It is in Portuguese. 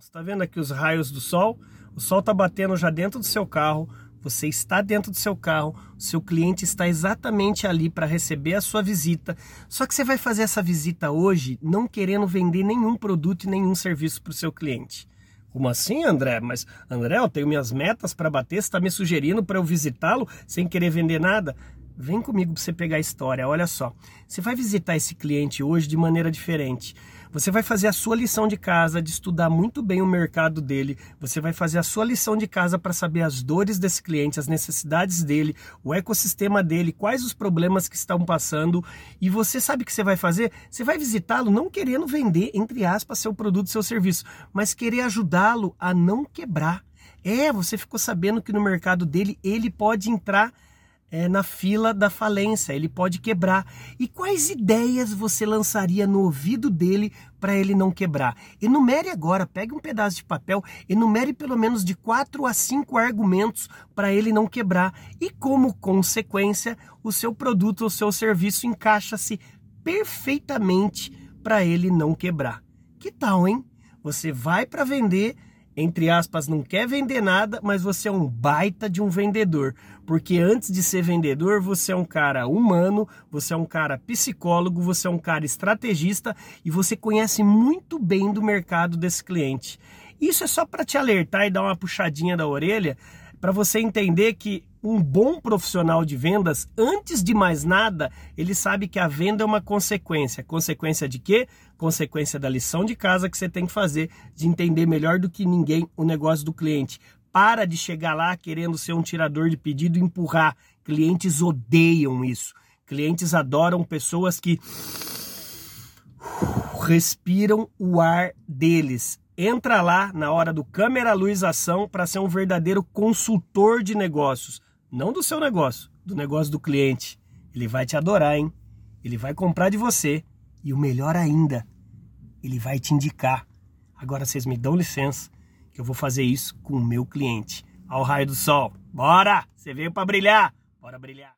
Você está vendo aqui os raios do sol? O sol está batendo já dentro do seu carro. Você está dentro do seu carro, seu cliente está exatamente ali para receber a sua visita. Só que você vai fazer essa visita hoje não querendo vender nenhum produto e nenhum serviço para o seu cliente. Como assim, André? Mas, André, eu tenho minhas metas para bater, você está me sugerindo para eu visitá-lo sem querer vender nada? Vem comigo para você pegar a história. Olha só. Você vai visitar esse cliente hoje de maneira diferente. Você vai fazer a sua lição de casa, de estudar muito bem o mercado dele. Você vai fazer a sua lição de casa para saber as dores desse cliente, as necessidades dele, o ecossistema dele, quais os problemas que estão passando. E você sabe o que você vai fazer? Você vai visitá-lo não querendo vender, entre aspas, seu produto, seu serviço, mas querer ajudá-lo a não quebrar. É, você ficou sabendo que no mercado dele ele pode entrar é, na fila da falência, ele pode quebrar. E quais ideias você lançaria no ouvido dele para ele não quebrar? Enumere agora, pegue um pedaço de papel, enumere pelo menos de quatro a cinco argumentos para ele não quebrar. E como consequência, o seu produto ou seu serviço encaixa-se perfeitamente para ele não quebrar. Que tal, hein? Você vai para vender entre aspas, não quer vender nada, mas você é um baita de um vendedor. Porque antes de ser vendedor, você é um cara humano, você é um cara psicólogo, você é um cara estrategista e você conhece muito bem do mercado desse cliente. Isso é só para te alertar e dar uma puxadinha da orelha para você entender que um bom profissional de vendas, antes de mais nada, ele sabe que a venda é uma consequência. Consequência de quê? Consequência da lição de casa que você tem que fazer, de entender melhor do que ninguém o negócio do cliente. Para de chegar lá querendo ser um tirador de pedido e empurrar. Clientes odeiam isso. Clientes adoram pessoas que respiram o ar deles entra lá na hora do câmera luz ação para ser um verdadeiro consultor de negócios, não do seu negócio, do negócio do cliente. Ele vai te adorar, hein? Ele vai comprar de você e o melhor ainda, ele vai te indicar. Agora vocês me dão licença que eu vou fazer isso com o meu cliente. Ao raio do sol. Bora! Você veio para brilhar. Bora brilhar.